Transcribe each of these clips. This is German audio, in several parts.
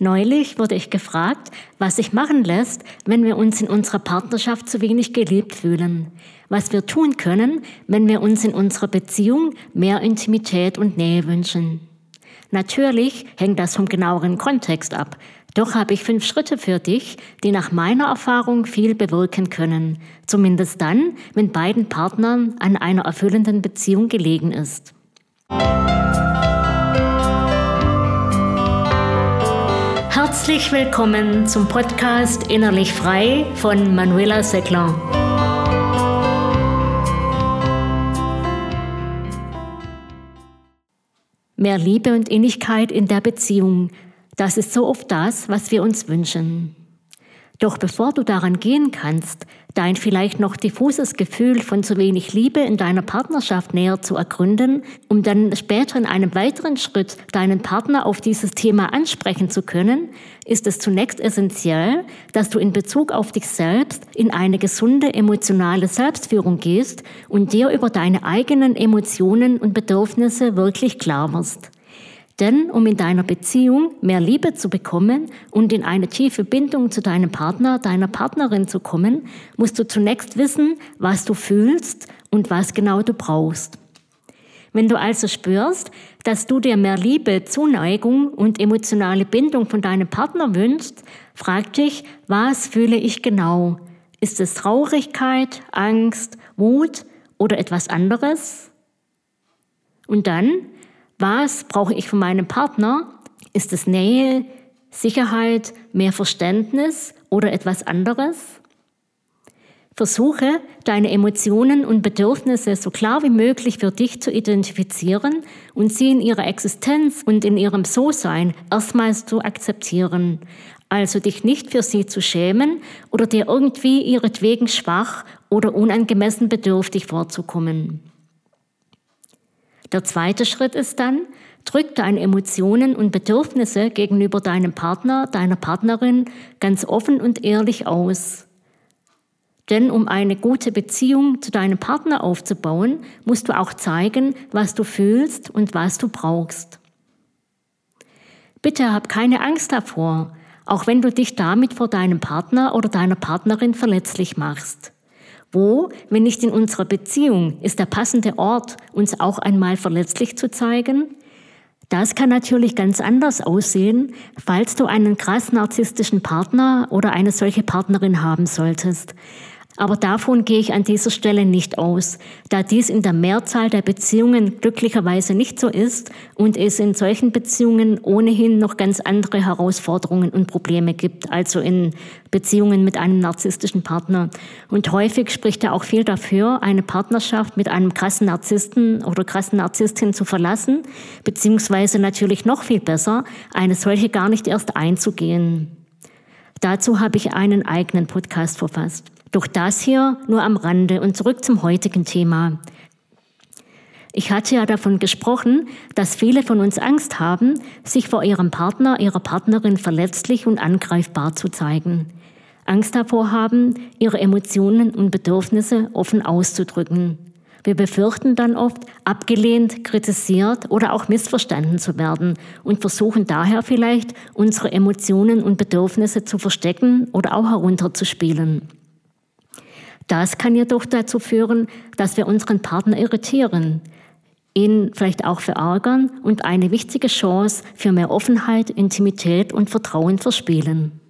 Neulich wurde ich gefragt, was sich machen lässt, wenn wir uns in unserer Partnerschaft zu wenig geliebt fühlen. Was wir tun können, wenn wir uns in unserer Beziehung mehr Intimität und Nähe wünschen. Natürlich hängt das vom genaueren Kontext ab. Doch habe ich fünf Schritte für dich, die nach meiner Erfahrung viel bewirken können. Zumindest dann, wenn beiden Partnern an einer erfüllenden Beziehung gelegen ist. Herzlich willkommen zum Podcast Innerlich Frei von Manuela Seckler. Mehr Liebe und Innigkeit in der Beziehung, das ist so oft das, was wir uns wünschen. Doch bevor du daran gehen kannst, dein vielleicht noch diffuses Gefühl von zu wenig Liebe in deiner Partnerschaft näher zu ergründen, um dann später in einem weiteren Schritt deinen Partner auf dieses Thema ansprechen zu können, ist es zunächst essentiell, dass du in Bezug auf dich selbst in eine gesunde emotionale Selbstführung gehst und dir über deine eigenen Emotionen und Bedürfnisse wirklich klar wirst. Denn um in deiner Beziehung mehr Liebe zu bekommen und in eine tiefe Bindung zu deinem Partner, deiner Partnerin zu kommen, musst du zunächst wissen, was du fühlst und was genau du brauchst. Wenn du also spürst, dass du dir mehr Liebe, Zuneigung und emotionale Bindung von deinem Partner wünschst, frag dich, was fühle ich genau? Ist es Traurigkeit, Angst, Wut oder etwas anderes? Und dann was brauche ich von meinem Partner? Ist es Nähe, Sicherheit, mehr Verständnis oder etwas anderes? Versuche, deine Emotionen und Bedürfnisse so klar wie möglich für dich zu identifizieren und sie in ihrer Existenz und in ihrem So-Sein erstmals zu akzeptieren. Also dich nicht für sie zu schämen oder dir irgendwie ihretwegen schwach oder unangemessen bedürftig vorzukommen. Der zweite Schritt ist dann, drück deine Emotionen und Bedürfnisse gegenüber deinem Partner, deiner Partnerin ganz offen und ehrlich aus. Denn um eine gute Beziehung zu deinem Partner aufzubauen, musst du auch zeigen, was du fühlst und was du brauchst. Bitte hab keine Angst davor, auch wenn du dich damit vor deinem Partner oder deiner Partnerin verletzlich machst. Wo, wenn nicht in unserer Beziehung, ist der passende Ort, uns auch einmal verletzlich zu zeigen? Das kann natürlich ganz anders aussehen, falls du einen krass narzisstischen Partner oder eine solche Partnerin haben solltest. Aber davon gehe ich an dieser Stelle nicht aus, da dies in der Mehrzahl der Beziehungen glücklicherweise nicht so ist und es in solchen Beziehungen ohnehin noch ganz andere Herausforderungen und Probleme gibt, also in Beziehungen mit einem narzisstischen Partner. Und häufig spricht ja auch viel dafür, eine Partnerschaft mit einem krassen Narzissten oder krassen Narzisstin zu verlassen, beziehungsweise natürlich noch viel besser, eine solche gar nicht erst einzugehen. Dazu habe ich einen eigenen Podcast verfasst. Doch das hier nur am Rande und zurück zum heutigen Thema. Ich hatte ja davon gesprochen, dass viele von uns Angst haben, sich vor ihrem Partner, ihrer Partnerin verletzlich und angreifbar zu zeigen. Angst davor haben, ihre Emotionen und Bedürfnisse offen auszudrücken. Wir befürchten dann oft, abgelehnt, kritisiert oder auch missverstanden zu werden und versuchen daher vielleicht, unsere Emotionen und Bedürfnisse zu verstecken oder auch herunterzuspielen. Das kann jedoch dazu führen, dass wir unseren Partner irritieren, ihn vielleicht auch verärgern und eine wichtige Chance für mehr Offenheit, Intimität und Vertrauen verspielen.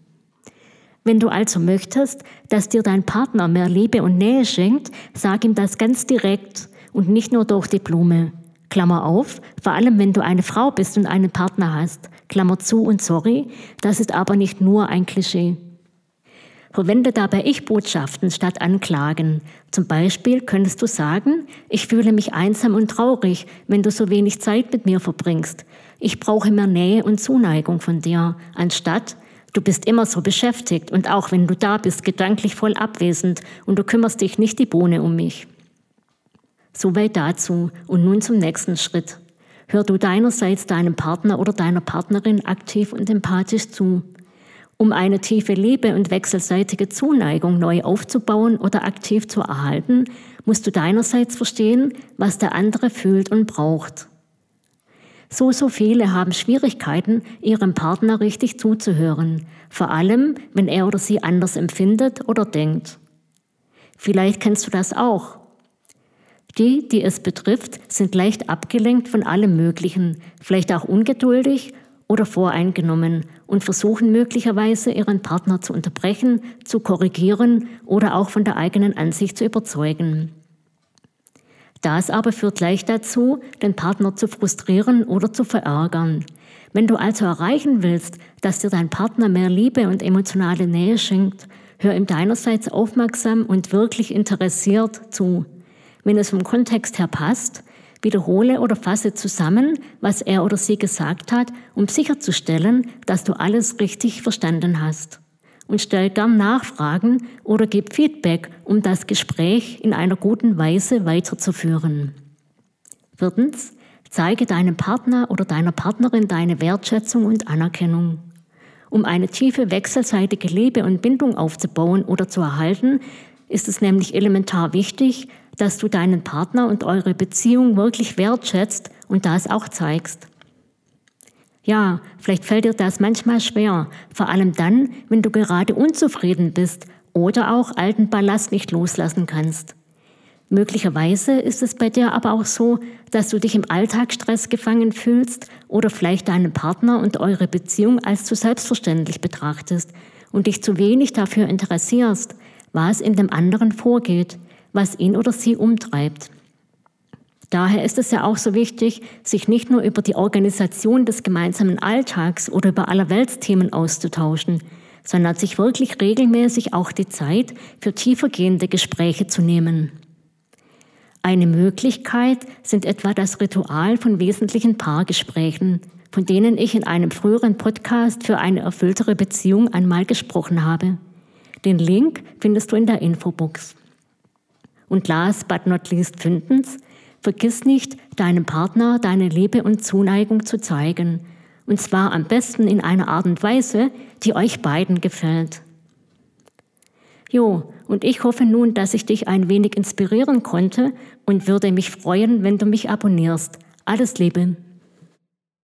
Wenn du also möchtest, dass dir dein Partner mehr Liebe und Nähe schenkt, sag ihm das ganz direkt und nicht nur durch die Blume. Klammer auf, vor allem wenn du eine Frau bist und einen Partner hast. Klammer zu und sorry, das ist aber nicht nur ein Klischee. Verwende dabei Ich-Botschaften statt Anklagen. Zum Beispiel könntest du sagen, ich fühle mich einsam und traurig, wenn du so wenig Zeit mit mir verbringst. Ich brauche mehr Nähe und Zuneigung von dir, anstatt Du bist immer so beschäftigt und auch wenn du da bist, gedanklich voll abwesend und du kümmerst dich nicht die Bohne um mich. Soweit dazu und nun zum nächsten Schritt. Hör du deinerseits deinem Partner oder deiner Partnerin aktiv und empathisch zu. Um eine tiefe Liebe und wechselseitige Zuneigung neu aufzubauen oder aktiv zu erhalten, musst du deinerseits verstehen, was der andere fühlt und braucht. So, so viele haben Schwierigkeiten, ihrem Partner richtig zuzuhören, vor allem wenn er oder sie anders empfindet oder denkt. Vielleicht kennst du das auch. Die, die es betrifft, sind leicht abgelenkt von allem Möglichen, vielleicht auch ungeduldig oder voreingenommen und versuchen möglicherweise ihren Partner zu unterbrechen, zu korrigieren oder auch von der eigenen Ansicht zu überzeugen. Das aber führt leicht dazu, den Partner zu frustrieren oder zu verärgern. Wenn du also erreichen willst, dass dir dein Partner mehr Liebe und emotionale Nähe schenkt, hör ihm deinerseits aufmerksam und wirklich interessiert zu. Wenn es vom Kontext her passt, wiederhole oder fasse zusammen, was er oder sie gesagt hat, um sicherzustellen, dass du alles richtig verstanden hast. Und stell gern Nachfragen oder gib Feedback, um das Gespräch in einer guten Weise weiterzuführen. Viertens, zeige deinem Partner oder deiner Partnerin deine Wertschätzung und Anerkennung. Um eine tiefe wechselseitige Liebe und Bindung aufzubauen oder zu erhalten, ist es nämlich elementar wichtig, dass du deinen Partner und eure Beziehung wirklich wertschätzt und das auch zeigst. Ja, vielleicht fällt dir das manchmal schwer, vor allem dann, wenn du gerade unzufrieden bist oder auch alten Ballast nicht loslassen kannst. Möglicherweise ist es bei dir aber auch so, dass du dich im Alltagsstress gefangen fühlst oder vielleicht deinen Partner und eure Beziehung als zu selbstverständlich betrachtest und dich zu wenig dafür interessierst, was in dem anderen vorgeht, was ihn oder sie umtreibt. Daher ist es ja auch so wichtig, sich nicht nur über die Organisation des gemeinsamen Alltags oder über Allerweltsthemen auszutauschen, sondern sich wirklich regelmäßig auch die Zeit für tiefergehende Gespräche zu nehmen. Eine Möglichkeit sind etwa das Ritual von wesentlichen Paargesprächen, von denen ich in einem früheren Podcast für eine erfülltere Beziehung einmal gesprochen habe. Den Link findest du in der Infobox. Und last but not least fünftens, vergiss nicht, deinem Partner deine Liebe und Zuneigung zu zeigen. Und zwar am besten in einer Art und Weise, die euch beiden gefällt. Jo, und ich hoffe nun, dass ich dich ein wenig inspirieren konnte und würde mich freuen, wenn du mich abonnierst. Alles Liebe.